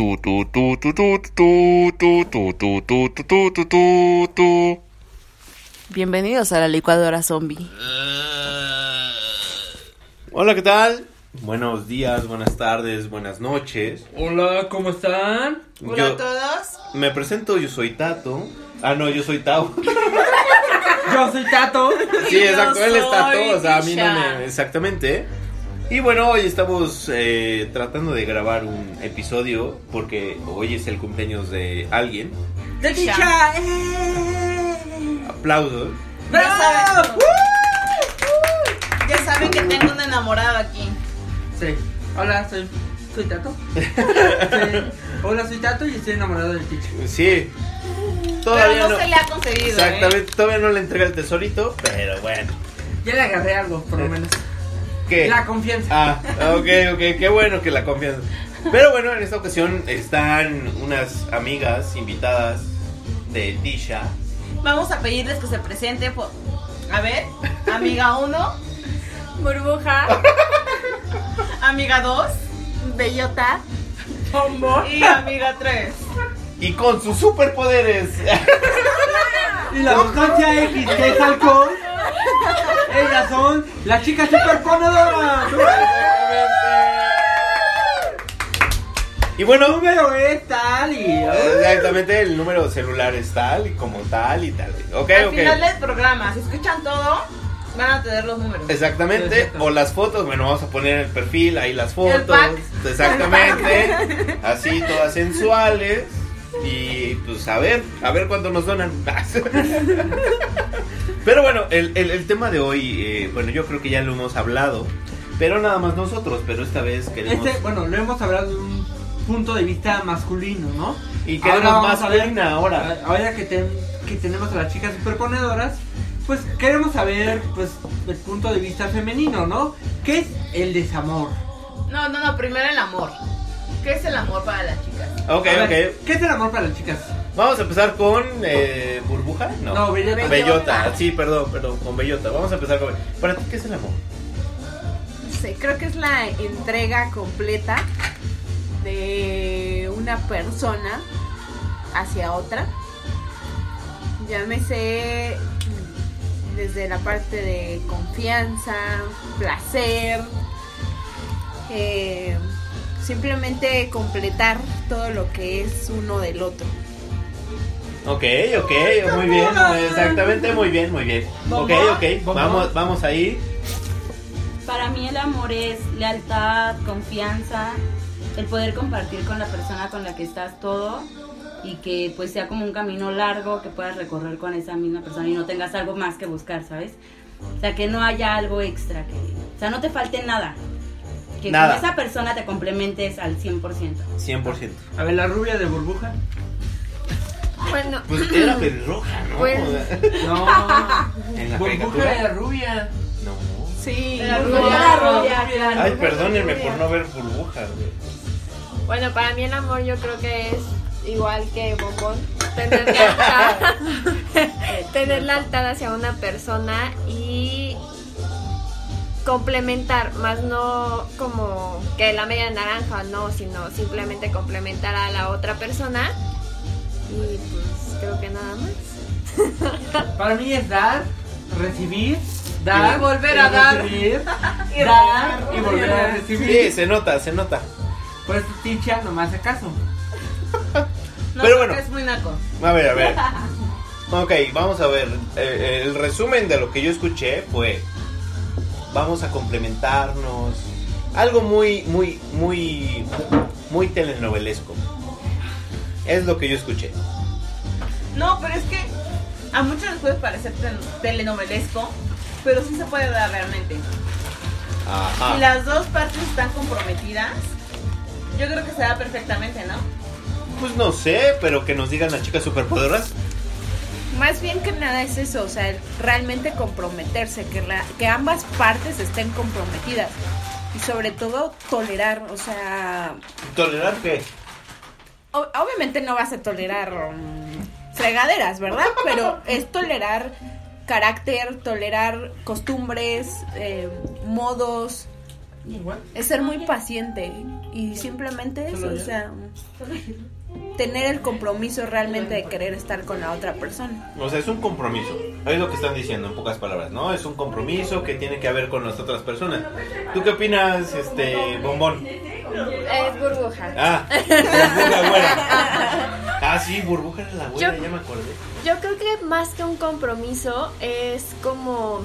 Tu, tu, tu, tu, tu, tu, tu, tu, tu, tu, tu, tu, tu, tu, tu. Bienvenidos a la licuadora zombie. Hola, ¿qué tal? Buenos días, buenas tardes, buenas noches. Hola, ¿cómo están? Hola Yo a todos. me presento, yo soy Tato. Ah, no, yo soy Tao. Yo soy Tato. Sí, exacto, él es Tato, o sea, a mí no me... Exactamente. Y bueno, hoy estamos eh, tratando de grabar un episodio porque hoy es el cumpleaños de alguien. ¡De Tisha. ¡Eh! Aplausos. Ya ¡Bravo! saben, ya saben que tengo un enamorado aquí. Sí. Hola, soy, soy Tato. Sí. Hola, soy Tato y estoy enamorado de Tisha. Sí. Pero Todavía no, no. se le ha concedido. ¿eh? Exactamente, todavía no le entrega el tesorito, pero bueno. Ya le agarré algo, por lo menos. ¿Qué? La confianza. Ah, ok, ok, qué bueno que la confianza. Pero bueno, en esta ocasión están unas amigas invitadas de Tisha. Vamos a pedirles que se presente. por- A ver, amiga 1, Burbuja, amiga 2 Bellota, y amiga 3. Y con sus superpoderes. Y la sustancia X, que es alcohol. Ellas son las chicas superponedoras. Y bueno, Número es tal y. exactamente el número celular es tal y como tal y tal. Ok, Al ok. final del programa, si escuchan todo, van a tener los números. Exactamente, o las fotos, bueno, vamos a poner el perfil ahí las fotos. pack. Exactamente. Así todas sensuales. Y pues a ver, a ver cuánto nos donan. Pero bueno, el, el- el tema de hoy, eh, bueno, yo creo que ya lo hemos hablado. Pero nada más nosotros, pero esta vez queremos. Este, bueno, lo hemos hablado de un punto de vista masculino, ¿no? Y queremos Ahora vamos más a ver- masculina ahora. Ahora que, ten- que tenemos a las chicas superponedoras, pues queremos saber, pues, el punto de vista femenino, ¿no? ¿Qué es el desamor? No, no, no, primero el amor. ¿Qué es el amor para las chicas? Ok, ver, ok. ¿Qué es el amor para las chicas? Vamos a empezar con eh, burbuja. No. No, bellota. Bellota. Sí, perdón, perdón, con Bellota. Vamos a empezar con. Para ti, ¿qué es el amor? no sé, creo que es la entrega completa de una persona hacia otra. Llámese desde la parte de confianza, placer, eh, simplemente completar todo lo que es uno del otro. Ok, ok, muy bien, exactamente, muy bien, muy bien. Ok, ok, vamos, vamos ahí. Para mí el amor es lealtad, confianza, el poder compartir con la persona con la que estás todo y que pues sea como un camino largo que puedas recorrer con esa misma persona y no tengas algo más que buscar, ¿sabes? O sea, que no haya algo extra, que, o sea, no te falte nada. Que Nada. con esa persona te complementes al 100%. 100%. A ver, la rubia de burbuja. Bueno, Pues era pelirroja, ¿no? Pues- No, en la burbuja caricatura. era rubia. No. sí. La burbuja. rubia, la rubia, claro. Ay, perdónenme por no ver burbuja, güey. Bueno, para mí el amor yo creo que es igual que bombón, tener tener lealtad hacia una persona y complementar, más no como que la media naranja, no, sino simplemente complementar a la otra persona y pues creo que nada más. Para mí es dar, recibir, dar. Y volver a dar. recibir, Y dar y volver a recibir. Sí, se nota, se nota. Por eso Ticha no me hace caso. No, Pero bueno. es muy naco. A ver, a ver. Ok, vamos a ver. Eh, el resumen de lo que yo escuché fue: vamos a complementarnos. Algo muy, muy, muy, muy telenovelesco. Es lo que yo escuché. No, pero es que a muchos les puede parecer tel- telenovelesco, pero sí se puede dar realmente. Ajá. Si las dos partes están comprometidas, yo creo que se da perfectamente, ¿no? Pues no sé, pero que nos digan las chicas superpoderoras. Más bien que nada es eso, o sea, realmente comprometerse, que, la- que ambas partes estén comprometidas y sobre todo tolerar, o sea, ¿Tolerar qué? Obviamente no vas a tolerar mm, fregaderas, ¿verdad? Pero es tolerar carácter, tolerar costumbres, eh, modos, Igual. es ser muy paciente y simplemente eso, o sea, tener el compromiso realmente de querer estar con la otra persona. O sea, es un compromiso. Es lo que están diciendo en pocas palabras, ¿no? Es un compromiso que tiene que ver con las otras personas. ¿Tú qué opinas, este, bombón? Es burbuja. Ah, burbuja güera. Ah, sí, burbuja era la güera, Yo- ya me acordé. Yo creo que más que un compromiso es como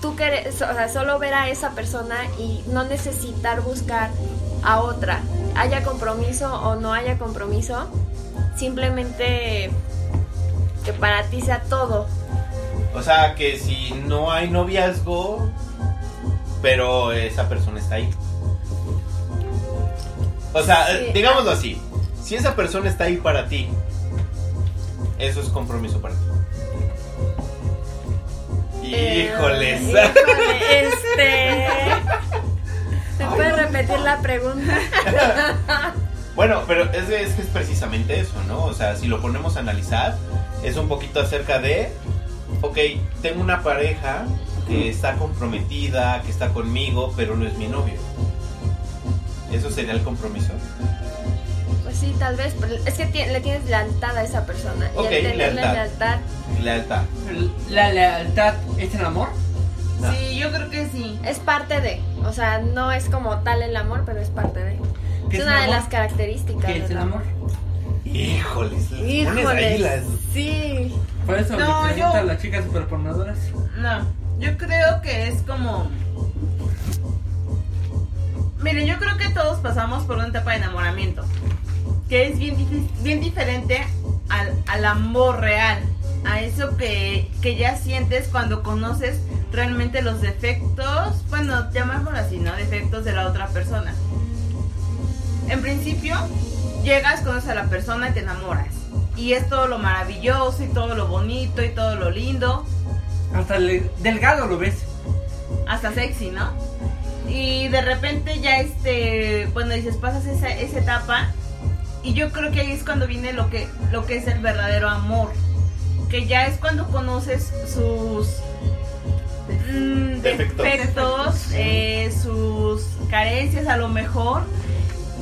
tú querer, o sea, solo ver a esa persona y no necesitar buscar a otra. Haya compromiso o no haya compromiso, simplemente que para ti sea todo. O sea, que si no hay noviazgo, pero esa persona está ahí. O sea, Sí. digámoslo así. Si esa persona está ahí para ti, eso es compromiso para ti. Eh, Híjoles. híjole, este. ¿Se puede repetir la pregunta? Bueno, pero es, es que es precisamente eso, ¿no? O sea, si lo ponemos a analizar, es un poquito acerca de, ok, tengo una pareja que está comprometida, que está conmigo, pero no es mi novio. ¿Eso sería el compromiso? Pues sí, tal vez. pero es que le tienes lealtad a esa persona. Ok, y al lealtad. lealtad, Lealtad. La lealtad es el amor. No. Sí, yo creo que sí. es parte de. O sea, no es como tal el amor, pero es parte de. ¿Qué Es es una de las características. ¿Qué es del el amor? Híjoles. les pones ahí Híjole. las- Sí. Por eso No, le pregunto yo- a las chicas superponadoras. No, yo creo que es como... Miren, yo creo que todos pasamos por una etapa de enamoramiento, que es bien, bien diferente al, al amor real, a eso que, que ya sientes cuando conoces realmente los defectos, bueno, llamémoslo así, ¿no? Defectos de la otra persona. En principio, llegas, conoces a la persona y te enamoras. Y es todo lo maravilloso y todo lo bonito y todo lo lindo Hasta el delgado lo ves. hasta sexy, ¿no? Y de repente ya este, bueno, dices, pasas esa, esa etapa y yo creo que ahí es cuando viene lo que, lo que es el verdadero amor, que ya es cuando conoces sus mm, Defectos. defectos, eh, sus carencias a lo mejor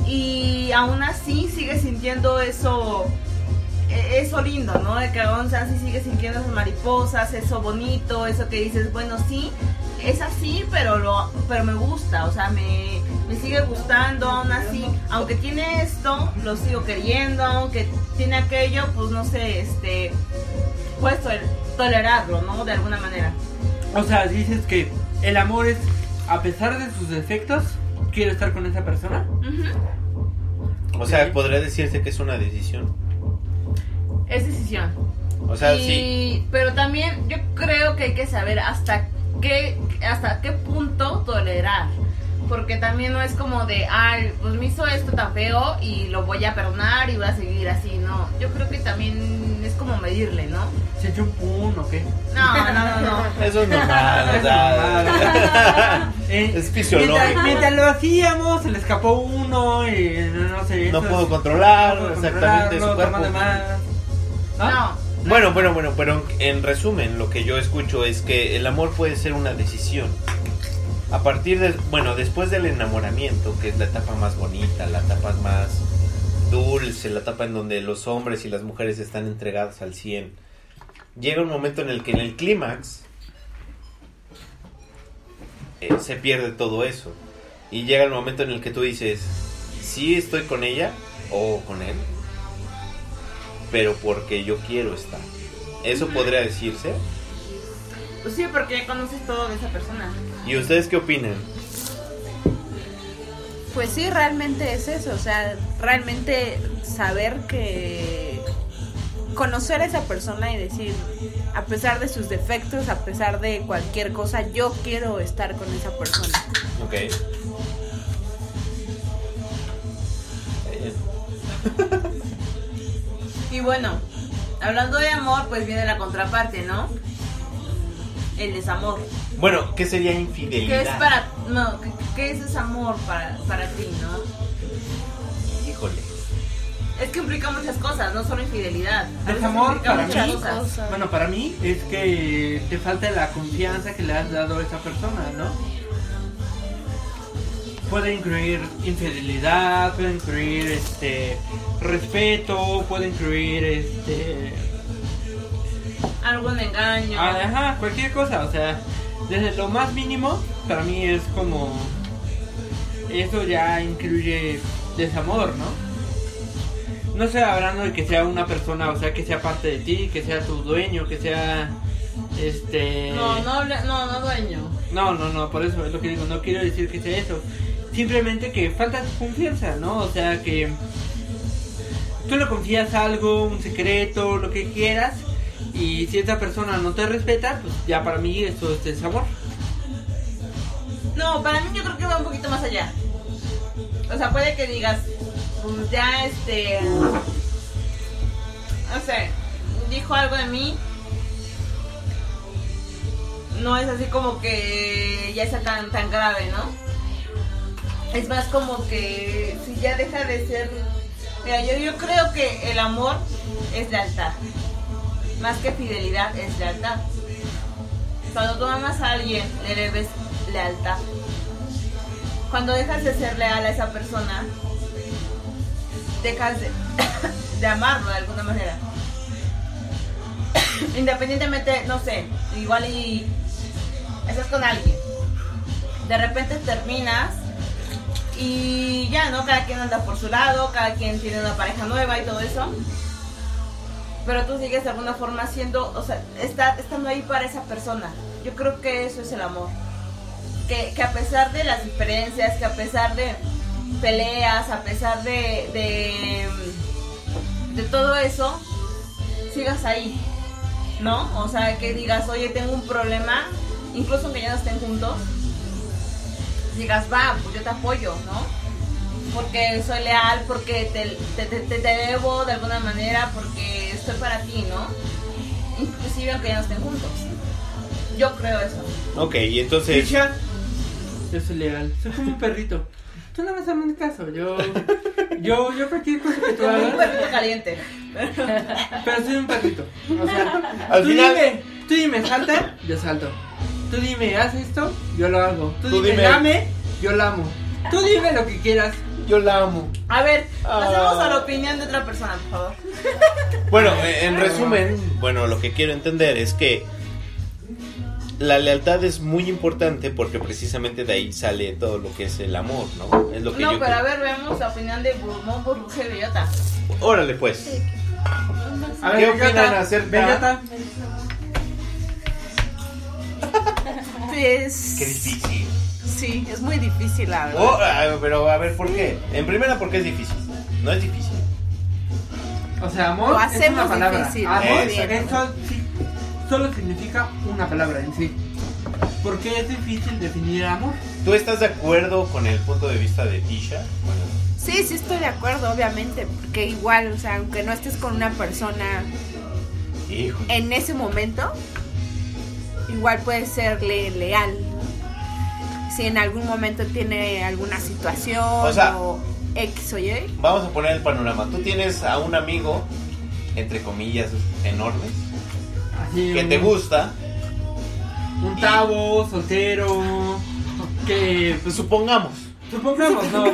y aún así sigues sintiendo eso e- eso lindo, ¿no? De que aún así sigues sintiendo esas mariposas, eso bonito, eso que dices, bueno, sí, es así, pero lo, pero me gusta, o sea, me, me sigue gustando, aún así, aunque tiene esto, lo sigo queriendo, aunque tiene aquello, pues no sé, este, puedes tol- tolerarlo, ¿no? De alguna manera. O sea, dices que el amor es, a pesar de sus defectos, quiero estar con esa persona. O sea, podría decirse que es una decisión. Es decisión. O sea, y, sí. Pero también yo creo que hay que saber hasta qué, hasta qué punto tolerar. Porque también no es como de, ay, pues me hizo esto tan feo y lo voy a perdonar y voy a seguir así. No, yo creo que también es como medirle, ¿no? ¿Se echó un pun o qué? No, no, no, no. Eso es normal, o sea, Eh, es fisiológico. Mientras, mientras lo hacíamos, se le escapó uno y no sé. No pudo controlar no pudo exactamente su controlarlo, cuerpo. de más. ¿No? No. Bueno, bueno, bueno, pero en resumen, lo que yo escucho es que el amor puede ser una decisión. A partir de, bueno, después del enamoramiento, que es la etapa más bonita, la etapa más dulce, la etapa en donde los hombres y las mujeres están entregados al 100, llega un momento en el que en el clímax eh, se pierde todo eso. Y llega el momento en el que tú dices, sí estoy con ella o con él, pero porque yo quiero estar. Eso podría decirse. Pues sí, porque ya conoces todo de esa persona. ¿Y ustedes qué opinan? Pues sí, realmente es eso, o sea, realmente saber que conocer a esa persona y decir, a pesar de sus defectos, a pesar de cualquier cosa, yo quiero estar con esa persona. Ok. Y bueno, hablando de amor, pues viene la contraparte, ¿no? El desamor. Bueno, ¿qué sería ¿Qué infidelidad? es para, no, qué, qué es ese amor para, para ti, no? Híjole. Es que implica muchas cosas, no solo infidelidad. Desamor para mí, cosas. bueno, para mí es que te falta la confianza que le has dado a esa persona, ¿no? Puede incluir infidelidad, puede incluir este respeto, puede incluir este Algún engaño. ah, ajá, cualquier cosa, o sea, desde lo más mínimo para mí es como eso ya incluye desamor, ¿no? No estoy hablando de que sea una persona, o sea, que sea parte de ti, que sea tu dueño, que sea este No, no, no, no dueño. no, no, no, por eso es lo que digo, no quiero decir que sea eso. Simplemente que falta confianza, ¿no? O sea, que tú le confías algo, un secreto, lo que quieras, y si esa persona no te respeta, pues ya para mí eso es desamor. No, para mí yo creo que va un poquito más allá. O sea, puede que digas, pues ya este. No sé, dijo algo de mí. No es así como que ya sea tan, tan grave, ¿no? Es más como que si ya deja de ser. Mira, yo, yo creo que el amor es lealtad. Más que fidelidad, es lealtad. Cuando tú amas a alguien, le debes lealtad. Cuando dejas de ser leal a esa persona, dejas de, de amarlo de alguna manera. Independientemente, no sé, igual y estás con alguien. De repente terminas y ya, ¿no? Cada quien anda por su lado, cada quien tiene una pareja nueva y todo eso. Pero tú sigues de alguna forma siendo, o sea, está, estando ahí para esa persona. Yo creo que eso es el amor que, que a pesar de las diferencias, que a pesar de peleas, a pesar de, de, de todo eso, sigas ahí, ¿no? O sea, que digas, oye, tengo un problema, incluso aunque ya no estén juntos, digas, va, pues yo te apoyo, ¿no? Porque soy leal, porque te, te, te, te- debo de alguna manera, porque estoy para ti, ¿no? Inclusive aunque ya no estén juntos. Yo creo eso. Ok, y entonces... Tisha, yo soy leal, soy como un perrito. Tú no me haces caso, yo, yo, yo cualquier cosa que tú Como un hagas, perrito caliente. pero soy un perrito. O sea, Al tú final- dime, tú dime, salta, yo salto. Tú dime, haz esto, yo lo hago. Tú, Tú dime, dime- dame, yo la amo. Tú dime lo que quieras. Yo la amo. A ver, pasemos Ah. a la opinión de otra persona, por favor. Bueno, eh, en resumen, bueno, lo que quiero entender es que la lealtad es muy importante porque precisamente de ahí sale todo lo que es el amor, ¿no? Es lo que No, yo pero a creo. ver, veamos la opinión de Burmón Burbuja y Bellota. Órale, pues. A ¿Qué Bellota, opinan acerca- Bellota, Pues, Qué difícil. sí, es muy difícil, la verdad. Oh, pero a ver, ¿por qué? En primera, porque es difícil. No es difícil. O sea, amor Lo es hacemos una palabra. difícil. Amor eso sí, solo significa una palabra en sí. ¿Por qué es difícil definir amor? ¿Tú estás de acuerdo con el punto de vista de Tisha? Bueno, Sí, sí estoy de acuerdo, obviamente, porque igual, o sea, aunque no estés con una persona hijo. en ese momento, igual puedes serle leal. ¿no? Si en algún momento tiene alguna situación O sea- o X o Y. Vamos a poner el panorama. Tú tienes a un amigo, entre comillas, enormes, Así, que un- te gusta. Un tabo, soltero, que pues, Supongamos. supongamos, no,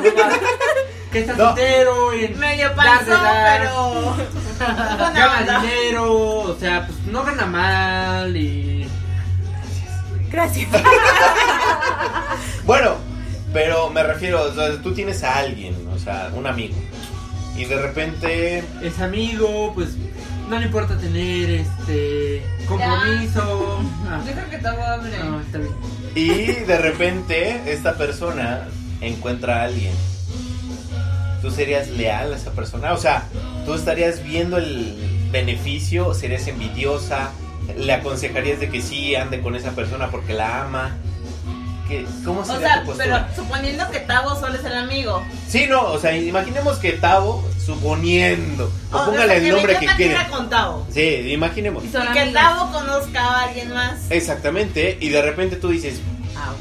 que está No. soltero y Medio dar, pero. Gana dinero, o sea, pues no gana mal y Gracias. Bueno, pero me refiero, o sea, tú tienes a alguien, o sea, un amigo. Y de repente, es amigo, pues no le importa tener este compromiso. Ah, Yo creo que no, está bien. y de repente esta persona encuentra a alguien. ¿Tú serías leal a esa persona? O sea, ¿tú estarías viendo el beneficio? ¿Serías envidiosa? ¿Le aconsejarías de que sí ande con esa persona porque la ama? ¿Qué, ¿Cómo O sería sea, tu pero suponiendo que Tavo solo es el amigo. Sí, no, o sea, imaginemos que Tavo, suponiendo, o O póngale sea, el nombre que quiera. quiera con Tavo. Sí, imaginemos. Y son Y que. Tavo conozca a alguien más. Exactamente, y de repente tú dices Ah,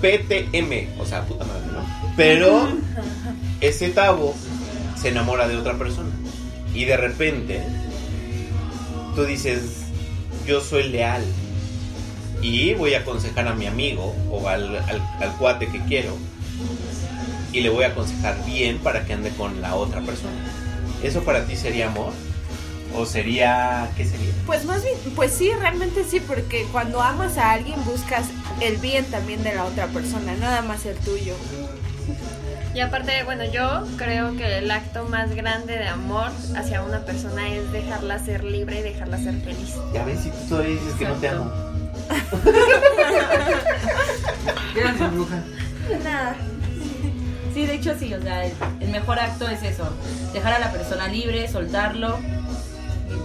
PTM, o sea, puta madre, ¿no? Pero ese Tavo se enamora de otra persona. Y de repente tú dices, yo soy leal. Y voy a aconsejar a mi amigo o al, al, cuate que quiero y le voy a aconsejar bien para que ande con la otra persona. ¿Eso para ti sería amor? ¿O sería... qué sería? Pues más bien, pues sí, realmente sí, porque cuando amas a alguien buscas el bien también de la otra persona, nada más el tuyo. Y aparte, bueno, yo creo que el acto más grande de amor hacia una persona es dejarla ser libre y dejarla ser feliz. Ya ves, si tú todavía dices que no te amo. Gracias, bruja. Nada. Sí, de hecho sí, o sea, el, el mejor acto es eso, dejar a la persona libre, soltarlo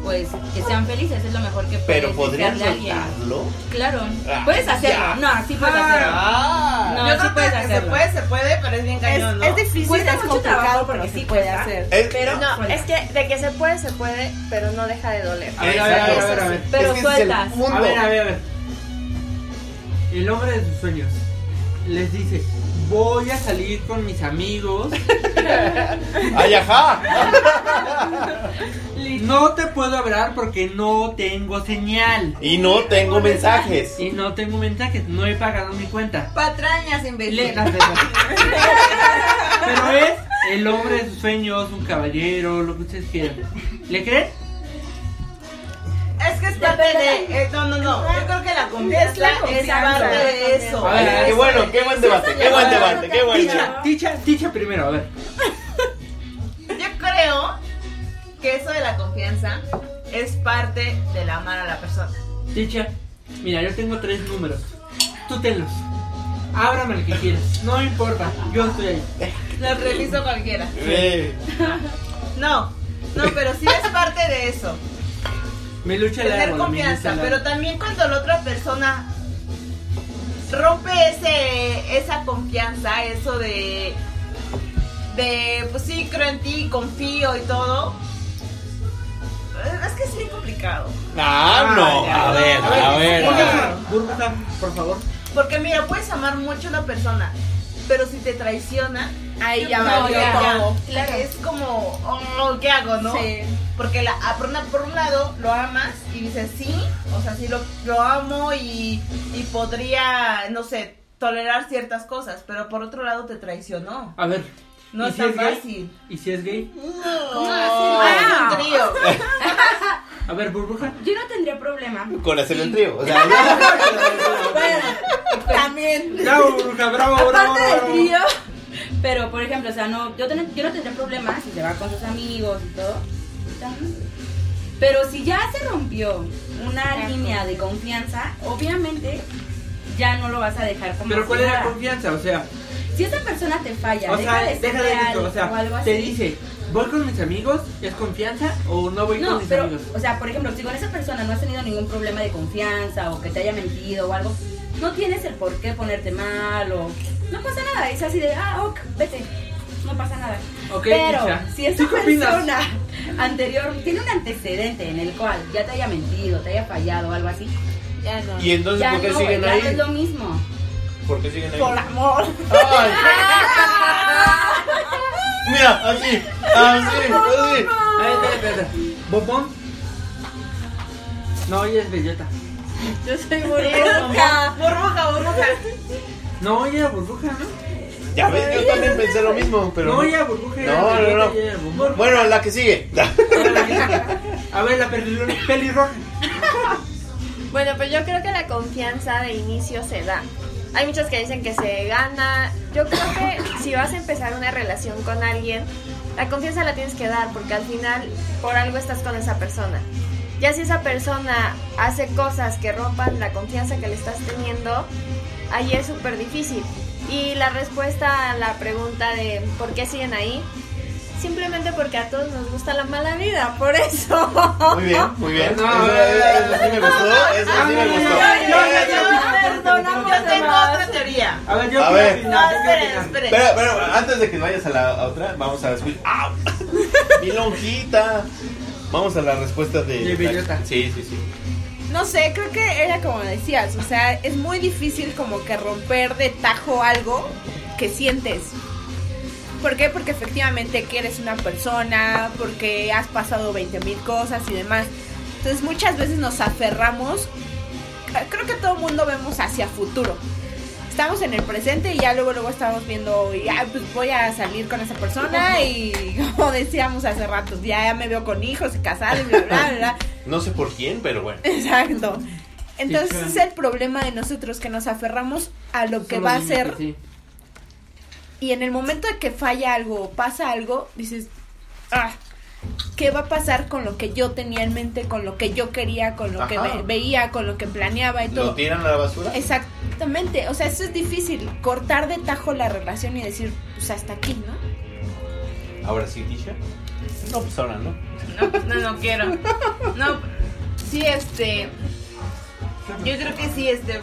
pues que sean felices es lo mejor que puedes Pero alguien. soltarlo. Claro, Ah, puedes hacerlo. ya. No, sí puedes hacerlo. Ah. No, Yo sí creo puedes que se hacerlo. puede, se puede, pero es bien Es, cañón, ¿no? es difícil, Cuesta es mucho complicado, trabajo, pero porque sí puede cuesta. hacer. Es- Pero No, suelta. es que de que se puede, se puede, pero no deja de doler. A ver, a ver, a ver, a ver, a ver. Pero es que es sueltas. A ver, a ver, a ver. El hombre de sus sueños les dice, voy a salir con mis amigos. ¡Ay, ajá! No te puedo hablar porque no tengo señal. Y no tengo mensajes. Y no tengo mensajes, no he pagado mi cuenta. Patrañas, espera. Pero es el hombre de sus sueños, un caballero, lo que ustedes quieran. ¿Le creen? Es que es parte de. eh, no, no, no. Yo creo que la confianza Es la es, confianza. parte de eso. A ver, qué bueno, qué buen debate, qué buen debate, qué buen debate. Ticha, ticha, ticha primero, a ver. Yo creo que eso de la confianza es parte del amar a la persona. Ticha, mira, yo tengo tres números. Tú tenlos. Ábrame el que quieras. No importa, yo estoy ahí. Lo reviso cualquiera. Eh, No, no, pero sí es parte de eso. Me lucha Tener árbol, confianza. lucha el Pero también cuando la otra persona rompe ese esa confianza, eso de. De, pues sí, creo en ti, confío y todo. Es que es bien complicado. Ah, no. A ver, a ver. a ver. Burbuja, por favor. Porque mira, puedes amar mucho a una persona, pero si te traiciona, Ahí ya no, ya. Claro, es como, oh, ¿qué hago, no? Sí. Porque la, a- por, una- por un lado lo amas y dices, sí, o sea, sí lo, lo amo y, y podría, no sé, tolerar ciertas cosas, pero por otro lado te traicionó. A ver. No ¿y es si tan es fácil. ¿Y si es gay? ¿Cómo Ah, un trío. A ver, burbuja. Yo no tendría problema. Con hacer el trío. O sea, También. Bravo, burbuja, bravo, bravo. Aparte del trío. Pero, por ejemplo, o sea, no, yo, ten- yo no tendría problema si se va con sus amigos y todo. También. Pero si ya se rompió una línea de confianza, obviamente ya no lo vas a dejar como Pero ¿cuál es la confianza? O sea, Si esa persona te falla, o deja sea, de ser déjale de real esto, o o algo sea, así. te dice, ¿voy con mis amigos? ¿Es confianza o no voy No, con mis pero, amigos? o sea, por ejemplo, si con esa persona no has tenido ningún problema de confianza o que te haya mentido o algo, no tienes el por qué ponerte mal o... No pasa nada, es así de, ah, ok, vete, no pasa nada. Ok, pero Tisha. si esa persona anterior tiene un antecedente en el cual ya te haya mentido, te haya fallado o algo así, Ya no. ¿Y entonces ya por qué no, siguen ya no ahí? es lo mismo. ¿Por qué siguen ahí? Por amor. Ay. Mira, así, así, así. A ver, espera. ¿Bobón? No, ella es bellota. Yo soy Burbuja, burbuja, burbuja. No, ella era burbuja, ¿no? Ya ves, yo también pensé lo mismo, pero. No, ella burbuja No, no, no. Bueno, la que sigue. A ver, la pelirroja. pelirroja. Bueno, pues yo creo que la confianza de inicio se da. Hay muchos que dicen que se gana. Yo creo que si vas a empezar una relación con alguien, la confianza la tienes que dar porque al final por algo estás con esa persona. Ya si esa persona hace cosas que rompan la confianza que le estás teniendo, ahí es súper difícil. Y la respuesta a la pregunta de por qué siguen ahí, simplemente porque a todos nos gusta la mala vida, por eso. Muy bien, muy bien. No, Eso, eso sí me gustó, eso sí me gustó. Yo tengo otra teoría. A ver, yo A quiero ver. No, yo esperen, esperen. Pero, pero antes de que vayas a la a otra, vamos a escuchar. ¡Au! Mi lonjita. Vamos a la respuesta de. De. Sí, sí, sí. No sé, creo que era como decías, o sea, es muy difícil como que romper de tajo algo que sientes. ¿Por qué? Porque efectivamente quieres una persona, porque has pasado 20 mil cosas y demás. Entonces muchas veces nos aferramos, creo que todo el mundo vemos hacia futuro. Estamos en el presente y ya luego luego estamos viendo y ah, pues voy a salir con esa persona y como decíamos hace rato, ya, ya me veo con hijos y casada y bla bla bla. bla. No sé por quién, pero bueno. Exacto. Entonces Sí, es claro. el problema de nosotros que nos aferramos a lo que Solo va a ser sí. y en el momento de que falla algo o pasa algo, dices, ah, ¿qué va a pasar con lo que yo tenía en mente, con lo que yo quería, con lo que Ajá. veía, con lo que planeaba y todo? ¿Lo tiran a la basura? Exactamente, o sea, eso es difícil, cortar de tajo la relación y decir, pues hasta aquí, ¿no? Ahora sí, Tisha. No, pues ahora no. No, no, no quiero. No, sí, este. Yo creo que sí, este.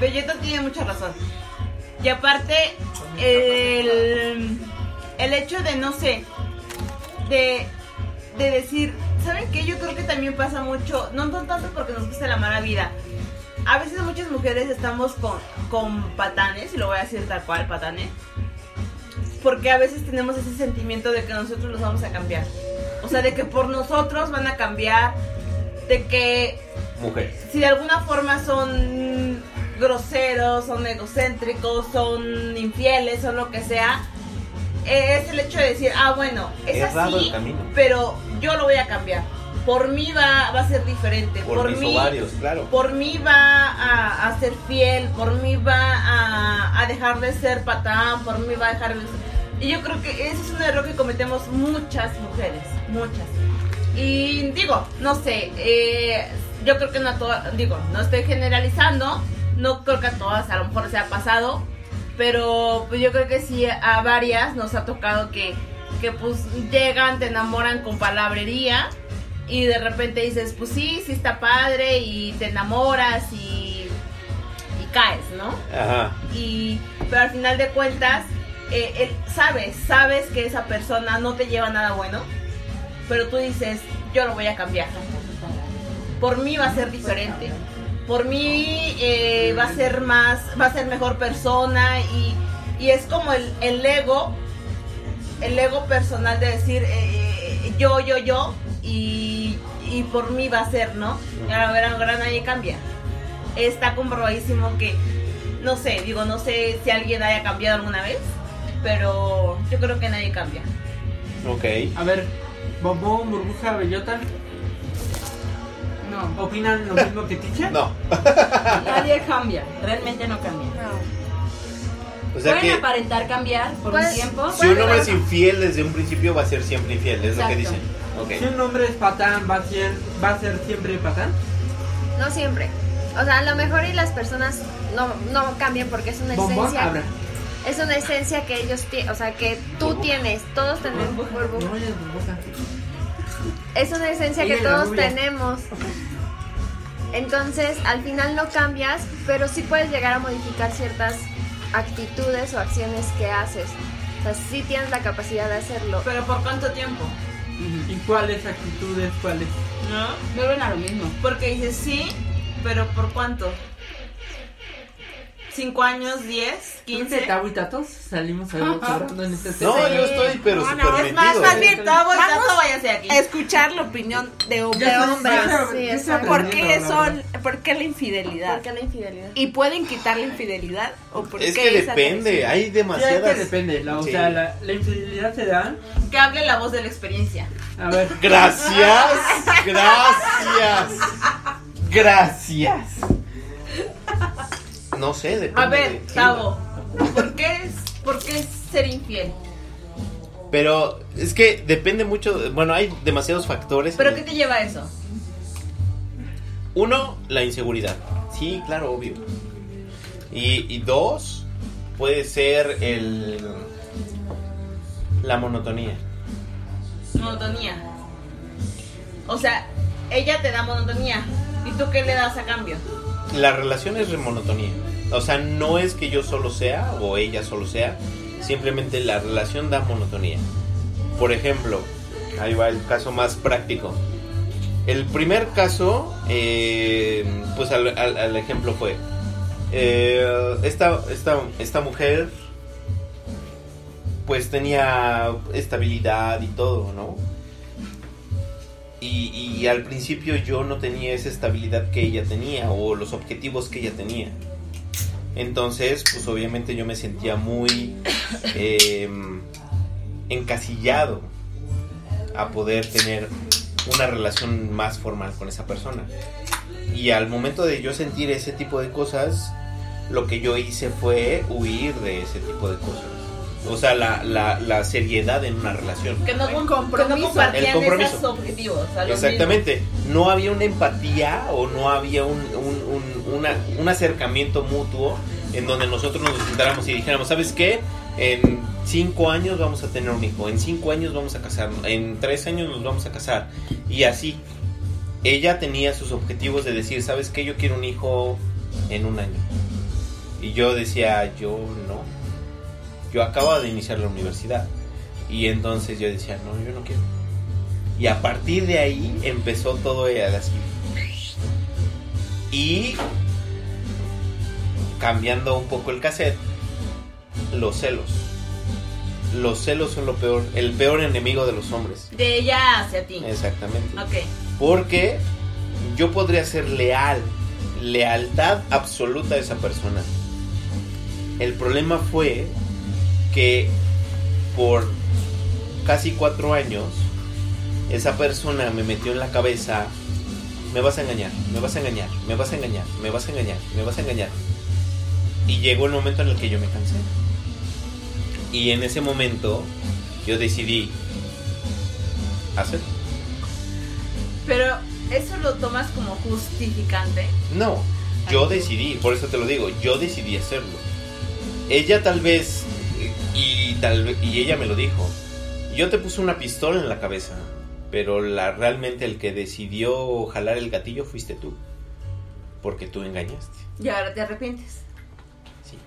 Belleta tiene mucha razón. Y aparte, el, el hecho de, no sé, de, de decir, ¿saben qué? Yo creo que también pasa mucho, no, no tanto porque nos guste la mala vida. A veces muchas mujeres estamos con, con patanes, y lo voy a decir tal cual, patanes. Porque a veces tenemos ese sentimiento de que nosotros los vamos a cambiar. O sea, de que por nosotros van a cambiar, de que Mujer. si de alguna forma son groseros, son egocéntricos, son infieles o lo que sea, es el hecho de decir, ah, bueno, es Errado así, pero yo lo voy a cambiar. Por mí va, va a ser diferente. Por, Por, mis mí, ovarios, claro. por mí va a, a ser fiel, por mí va a, a dejar de ser patán, por mí va a dejar de ser... Y yo creo que ese es un error que cometemos muchas mujeres, muchas. Y digo, no sé, eh, yo creo que no a todas, digo, no estoy generalizando, no creo que a todas a lo mejor se ha pasado, pero pues yo creo que sí a varias nos ha tocado que, que pues llegan, te enamoran con palabrería y de repente dices, pues sí, sí está padre y te enamoras y, y caes, ¿no? Ajá. y pero al final de cuentas eh, él- sabes sabes que esa persona no te lleva nada bueno pero tú dices yo lo voy a cambiar por mí va a ser diferente por mí eh, va a ser más va a ser mejor persona y, y es como el, el ego el ego personal de decir eh, yo yo yo y, y por mí va a ser no y a ver ahora nadie cambia está comprobadísimo que no sé, digo, no sé si alguien haya cambiado alguna vez, pero yo creo que nadie cambia. Ok. A ver, Bombón, Burbuja, Bellota, No, ¿opinan lo mismo que Ticha? No. nadie cambia, realmente no cambia. O sea Pueden que aparentar cambiar por un Pues, tiempo. si un hombre es infiel desde un principio va a ser siempre infiel, es lo que Exacto. Si un hombre es patán, ¿va a ser, va a ser siempre patán? No siempre. O sea, a lo mejor y las personas no, no cambian porque es una Bombón, esencia. abra. Es una esencia que ellos tienen, o sea, que tú tienes, todos tenemos burbuja. No, es burbuja. Es una esencia que todos tenemos. Entonces, al final no cambias, pero sí puedes llegar a modificar ciertas actitudes o acciones que haces. O sea, sí tienes la capacidad de hacerlo. Pero ¿por cuánto tiempo? ¿Y cuáles actitudes, cuáles? ¿No? Vuelven a lo mismo. Porque dices sí, pero ¿por cuánto? ¿Cinco años? ¿Diez? ¿15 ¿Quince? Tabo y Tatos? Salimos hablando en este tema. No, yo estoy pero No, no, Es más, más eh. bien, tanto váyase aquí. Escuchar la opinión de, ya estoy- Sí. ¿Por qué la son, por qué la infidelidad? ¿Por qué la infidelidad? ¿Y pueden quitar la infidelidad? ¿O por Es qué que depende, hay Sí, es demasiadas. que depende. La, o Sí. sea, la, la infidelidad se da. Que hable la voz de la experiencia. A ver. Gracias, gracias, gracias. No sé, depende. A ver. Tavo, ¿por qué es, por qué es ser infiel? Pero es que depende mucho. Bueno, hay demasiados factores. ¿Pero qué te lleva a eso? Uno, la inseguridad. Sí, claro, obvio. Y, y dos, puede ser el. La monotonía. Monotonía. O sea, ella te da monotonía. ¿Y tú qué le das a cambio? La relación es monotonía. O sea, no es que yo solo sea o ella solo sea. Simplemente la relación da monotonía. Por ejemplo, ahí va el caso más práctico. El primer caso, eh, pues al ejemplo fue, eh, esta, esta, esta mujer pues tenía estabilidad y todo, ¿no? Y, al principio yo no tenía esa estabilidad que ella tenía o los objetivos que ella tenía. Entonces, pues obviamente yo me sentía muy eh, encasillado a poder tener una relación más formal con esa persona. Y al momento de yo sentir ese tipo de cosas, lo que yo hice fue huir de ese tipo de cosas. O sea, la, la, la seriedad en una relación. Que no, El com- compromiso. que no compartían El compromiso. esos objetivos. Exactamente. No había una empatía o no había un, un, un- una- un acercamiento mutuo en donde nosotros nos sentáramos y dijéramos, ¿sabes qué? En cinco años vamos a tener un hijo, en cinco años vamos a casarnos, en tres años nos vamos a casar. Y así. Ella tenía sus objetivos de decir, ¿sabes qué? Yo quiero un hijo en un año. Y yo decía, yo no. Yo acabo de iniciar la universidad. Y entonces yo decía, no, yo no quiero. Y a partir de ahí empezó todo así. Y cambiando un poco el cassette, los celos. Los celos son lo peor, el peor enemigo de los hombres. De ella hacia ti. Exactamente. Ok. Porque yo podría ser leal, lealtad absoluta a esa persona. El problema fue que por casi cuatro años esa persona me metió en la cabeza, me vas a engañar, me vas a engañar, me vas a engañar, me vas a engañar, me vas a engañar. Y llegó el momento en el que yo me cansé. Y en ese momento yo decidí hacer. Pero eso lo tomas como justificante. No, yo decidí, por eso te lo digo, yo decidí hacerlo. Ella tal vez y tal y ella me lo dijo. Yo te puse una pistola en la cabeza, pero la realmente el que decidió jalar el gatillo fuiste tú. Porque tú engañaste. Y ahora te arrepientes. Sí.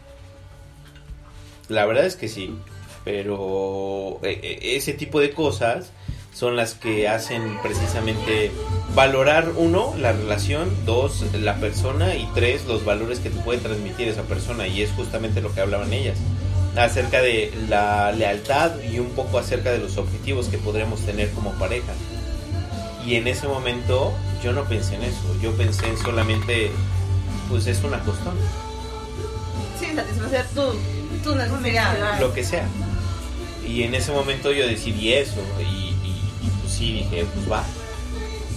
La verdad es que sí, pero eh, eh, ese tipo de cosas son las que hacen precisamente valorar uno la relación, dos la persona y tres los valores que te puede transmitir esa persona y es justamente lo que hablaban ellas acerca de la lealtad y un poco acerca de los objetivos que podremos tener como pareja. Y en ese momento yo no pensé en eso, yo pensé en solamente pues es una costumbre. Sí, satisfacer tu, tu necesidad. lo que sea. Y en ese momento yo decidí eso y, y- y, pues sí dije, pues va.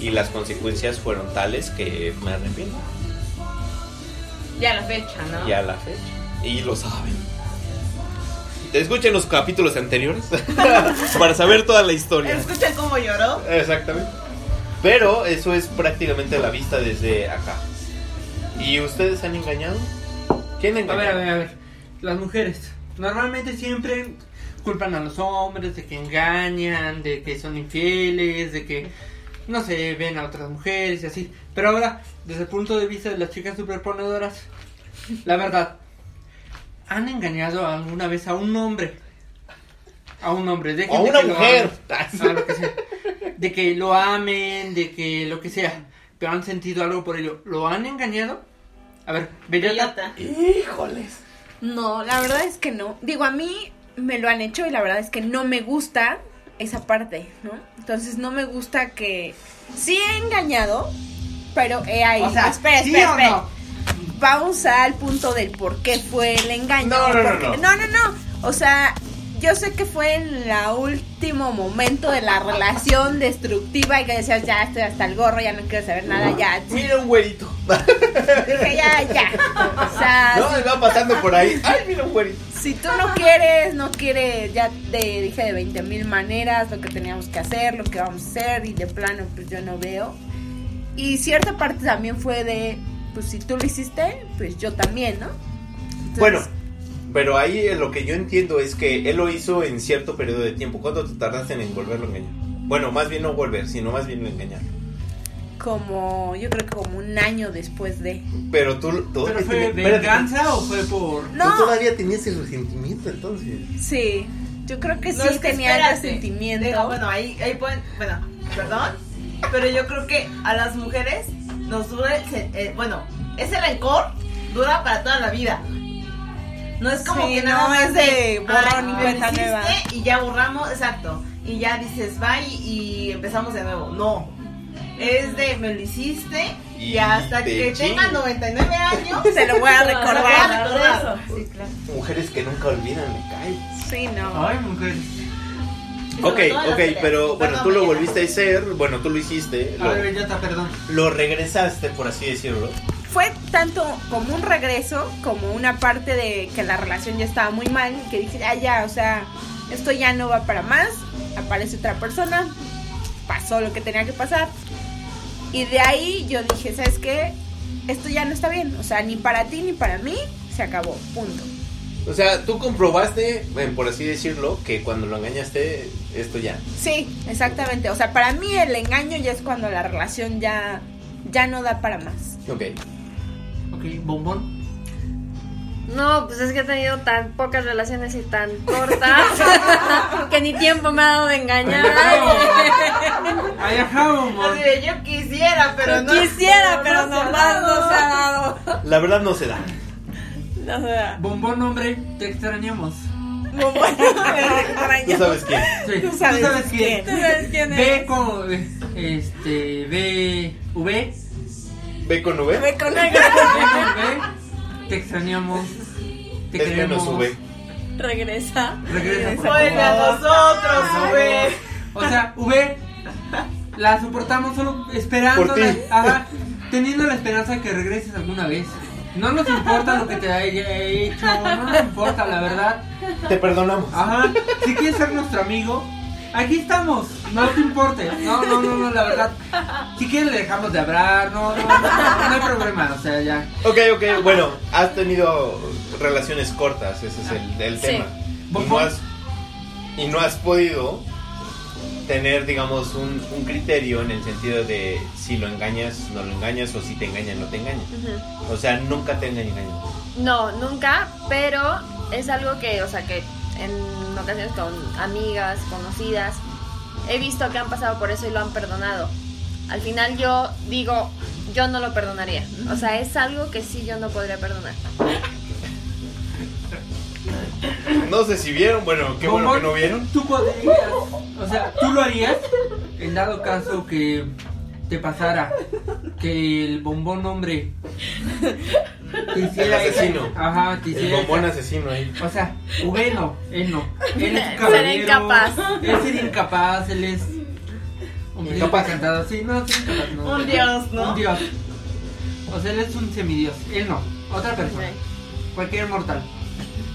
Y las consecuencias fueron tales que me arrepiento. Ya la fecha, ¿no? Y a la fecha. Y lo saben. Escuchen los capítulos anteriores para saber toda la historia. Escucha cómo lloró. Exactamente. Pero eso es prácticamente la vista desde acá. ¿Y ustedes han engañado? ¿Quién A engañó? ver, a ver, a ver. Las mujeres normalmente siempre culpan a los hombres de que engañan, de que son infieles, de que no se ven a otras mujeres y así. Pero ahora, desde el punto de vista de las chicas superponedoras, la verdad, ¿han engañado alguna vez a un hombre? A un hombre, de O a una que lo mujer. amen, a lo que sea. De que lo amen, de que lo que sea. Pero han sentido algo por ello. ¿Lo han engañado? A ver, Bellota. Híjoles. No, la verdad es que no. Digo, a mí me lo han hecho y la verdad es que no me gusta esa parte, ¿no? Entonces no me gusta que... Sí he engañado, pero he ahí... O sea, espera, ¿sí espera, o espera. no? Vamos al punto del por qué fue el engaño. No, no, no, no. no, no, no. O sea, yo sé que fue en la último momento de la relación destructiva y que decías, ya estoy hasta el gorro, ya no quiero saber nada, ya. Mira un güerito. Dije, ya, ya. O sea, No, me va pasando por ahí. Ay, mira un güerito. si tú no quieres, no quieres, ya te dije de 20 mil maneras lo que teníamos que hacer, lo que vamos a hacer y de plano pues yo no veo. Y cierta parte también fue de, pues si tú lo hiciste, pues yo también, ¿no? Entonces, Bueno, pero ahí eh, lo que yo entiendo es que él lo hizo en cierto periodo de tiempo. ¿Cuánto te tardaste en volverlo a engañar? Bueno, más bien no volver, sino más bien engañar. como, yo creo que como un año después de... Pero tú, tú ¿Pero tú- fue espérate, venganza o fue por.? tú No, todavía tenías el resentimiento entonces. sí, yo creo que sí es que tenía el espérate. resentimiento. Digo, bueno, ahí, ahí pueden. Bueno, perdón. Pero yo creo que a las mujeres nos dura. el se- eh, bueno, ese rencor dura para toda la vida. No es como Sí, que no, nada más es de borrón "Ay, y me cuenta hiciste", nueva. Y ya borramos, exacto. Y ya dices, bye y empezamos de nuevo. No. es de me lo hiciste y, Y hasta te que tenga chingo. 99 años Se lo voy a lo voy a recordar. recordar. Sí, claro. Mujeres que nunca olvidan, me cae. Sí, no. Ay, mujer. Ok, ok, pero bueno, tú lo volviste a hacer, bueno, tú lo hiciste, A ver, lo, Bellota, perdón. lo regresaste, por así decirlo. Fue tanto como un regreso, como una parte de que la relación ya estaba muy mal y que dije, ah, ya, o sea, esto ya no va para más. Aparece otra persona, pasó lo que tenía que pasar. Y de ahí yo dije, ¿sabes qué? Esto ya no está bien. O sea, ni para ti ni para mí, se acabó. Punto. O sea, tú comprobaste, por así decirlo, que cuando lo engañaste, esto ya. Sí, exactamente. O sea, para mí el engaño ya es cuando la relación ya, ya no da para más. Ok. Ok, bombón. No, pues es que he tenido tan pocas relaciones y tan cortas que ni tiempo me ha dado de engañar. Ay. Así de, yo quisiera, pero no. Quisiera, pero ha nomás no dado. se ha dado. La verdad no se da. No se da. Bombón, hombre, te extrañamos. Tú sabes quién. Sí, Tú sabes quién. quién. ¿Tú sabes quién Ve es? con. Este. Ve. V. Ve con V. Ve con Ve ella. con V. Te extrañamos. Te Es menos queremos. V. Regresa. Regresa. Vuelve a nosotros, güey. O sea, V. La soportamos solo esperando. Teniendo la esperanza de que regreses alguna vez. No nos importa lo que te haya hecho. No nos importa, la verdad. Te perdonamos. Ajá, si quieres ser nuestro amigo, aquí estamos, no te importe. No, no, no, no, la verdad. Si quieres le dejamos de hablar, no, no, no, no hay problema, o sea, ya. Ok, ok, bueno, has tenido relaciones cortas, ese es el, el Sí. tema. Y no, has, y no has podido tener, digamos, un, un criterio en el sentido de si lo engañas, no lo engañas, o si te engañan, no te engañan. Ujú. O sea, nunca te han engañado. No, nunca, pero es algo que, o sea, que en ocasiones con amigas, conocidas, he visto que han pasado por eso y lo han perdonado. Al final yo digo, yo no lo perdonaría. O sea, es algo que sí yo no podría perdonar. No sé si vieron, bueno, qué bueno que no vieron. Tú podrías, o sea, tú lo harías en dado caso que te pasara que el bombón hombre te hiciera El asesino. Ajá, te El hiciera bombón esa- asesino ahí. O sea, V no, él no. Él es un caballero. incapaz. Él sería incapaz, él es. Un Incapaz. encantado. Sí, no, sí, incapaz, no. Un dios, ¿no? Un dios. O sea, él es un semidios. Él no. Otra persona. Cualquier mortal.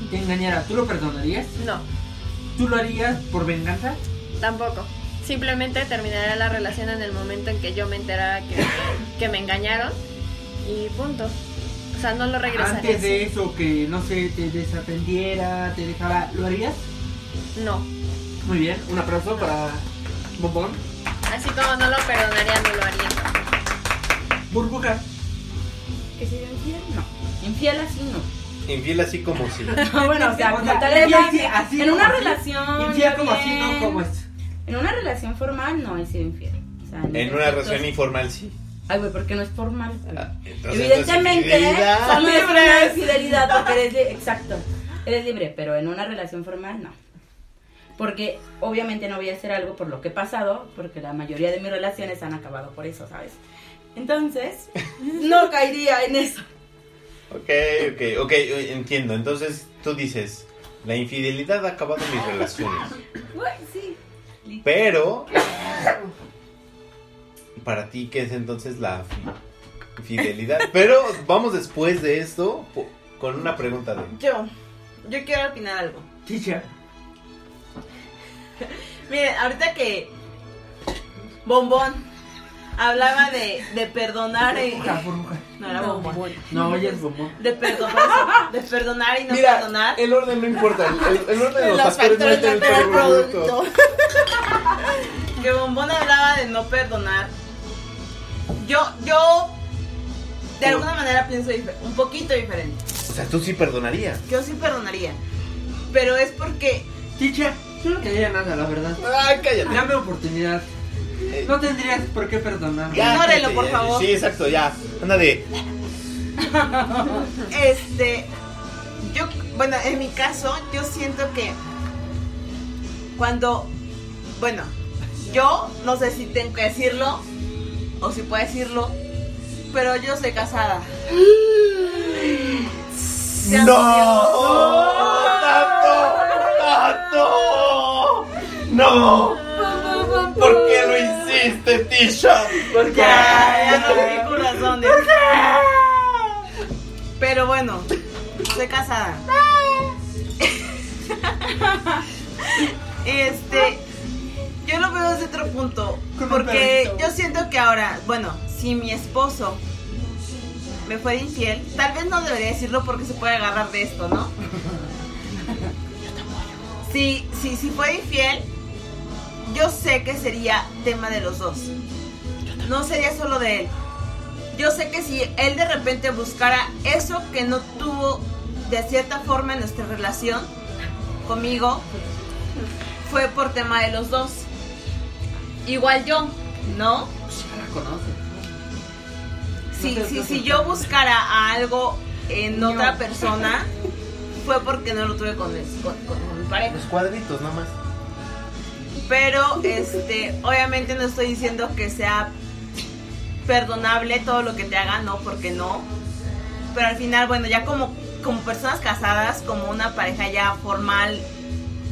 Te engañara. ¿Tú lo perdonarías? No, ¿Tú lo harías por venganza? tampoco. Simplemente terminaría la relación en el momento en que yo me enterara que, que me engañaron y punto. O sea, no lo regresaría. Antes de así. eso, que no sé, te desatendiera, te dejara. ¿Lo harías? No. Muy bien. Un aplauso para Bombón. Así como no lo perdonaría, no lo haría. Burbuja. ¿Que sea infiel? No. Infiel así no. Infiel así como si. No, bueno, o sea, O como sea, tal infiel en así- una- así en como una así. relación. Infiel como así, no como es. En una relación formal no he sido infiel. O sea, En una relación informal sí. Ay, güey, porque no es formal. Ah, entonces Evidentemente, infidelidad. no es una infidelidad porque eres libre. Exacto. Eres libre, pero en una relación formal no. Porque obviamente no voy a hacer algo por lo que he pasado, porque la mayoría de mis relaciones han acabado por eso, ¿sabes? Entonces, no caería en eso. Ok, ok, ok, entiendo. Entonces tú dices, la infidelidad ha acabado mis relaciones. Sí. Pero, para ti, ¿qué es entonces la fi- fidelidad? Pero vamos después de esto con una pregunta de... Yo, yo quiero opinar algo. Chicha. Miren, ahorita que Bombón hablaba de, de perdonar y... Burbuja, burbuja. No, era Bombón. No, ella es bombón. De perdonar, de perdonar y no perdonar. el orden no importa, el, el- el orden de los, Los factores no factores altera el no producto. que Bombón hablaba de no perdonar. Yo, yo, de alguna manera pienso un poquito diferente. O sea, tú sí perdonarías. Yo sí perdonaría. Pero es porque Chicha, yo no diría nada, la verdad. Ay, cállate. Dame oportunidad. No tendrías por qué perdonar. ya, Ignórelo, por favor. Sí, exacto, ya. Anda de... Este, yo, bueno, en mi caso, yo siento que cuando, bueno, yo no sé si tengo que decirlo o si puede decirlo, pero yo soy casada. ¡No! ¡Tato! ¡Tato! ¡No! ¿Por qué lo hiciste, Tisha? Ya, ya no vi corazones. Pero bueno, soy casada. Este, yo lo veo desde otro punto. Porque yo siento que ahora, bueno, si mi esposo me fue infiel, tal vez no debería decirlo porque se puede agarrar de esto, ¿no? Si, si, si fue infiel, yo sé que sería tema de los dos. No sería solo de él. Yo sé que si él de repente buscara eso que no tuvo de cierta forma en nuestra relación conmigo, fue por tema de los dos. Igual yo, ¿no? Ya la conoces. Si, No yo buscara algo en otra persona, fue porque no lo tuve con, el- con, con- con mi pareja. Los cuadritos, nada más. Pero, este, obviamente no estoy diciendo que sea perdonable todo lo que te hagan, no, porque no. Pero al final, bueno, ya como, como personas casadas, como una pareja ya formal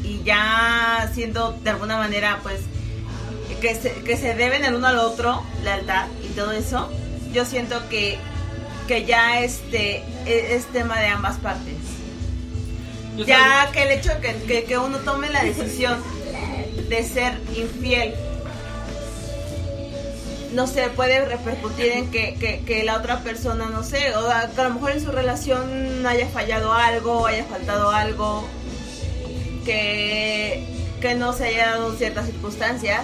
y ya siendo de alguna manera, pues, que se, que se deben el uno al otro, lealtad y todo eso, yo siento que, que ya este es, es tema de ambas partes. Yo Ya que el hecho de que, que, que uno tome la decisión de ser infiel, no sé, puede repercutir en que, que, que la otra persona, no sé, o a, que a lo mejor en su relación haya fallado algo, haya faltado algo, que, que no se haya dado ciertas circunstancias.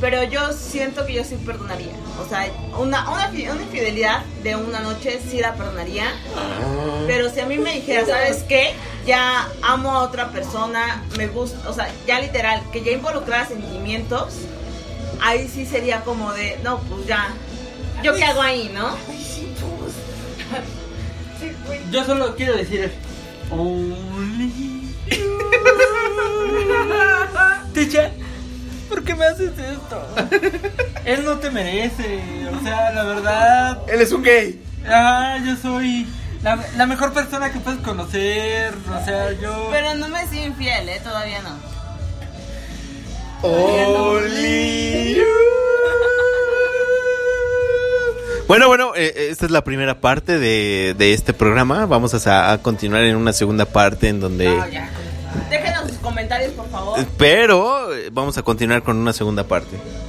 Pero yo siento que yo sí perdonaría. O sea, una, una, una infidelidad de una noche sí la perdonaría. Pero si a mí me dijera, ¿sabes qué? Ya amo a otra persona, me gusta, o sea, ya literal, que ya involucrara sentimientos, ahí sí sería como de, no, pues ya, ¿yo qué hago ahí, no? Yo solo quiero decir Only. Ticha, ¿por qué me haces esto? Él no te merece, o sea, la verdad. Él es un gay. Ah, yo soy la, la mejor persona que puedes conocer, o sea, yo. Pero no me he sido infiel, ¿eh? Todavía no. Only you. Bueno, bueno, eh, esta es la primera parte de, de este programa. Vamos a, a continuar en una segunda parte en donde... No, ya, con- Déjenos sus comentarios, por favor. Pero eh, vamos a continuar con una segunda parte.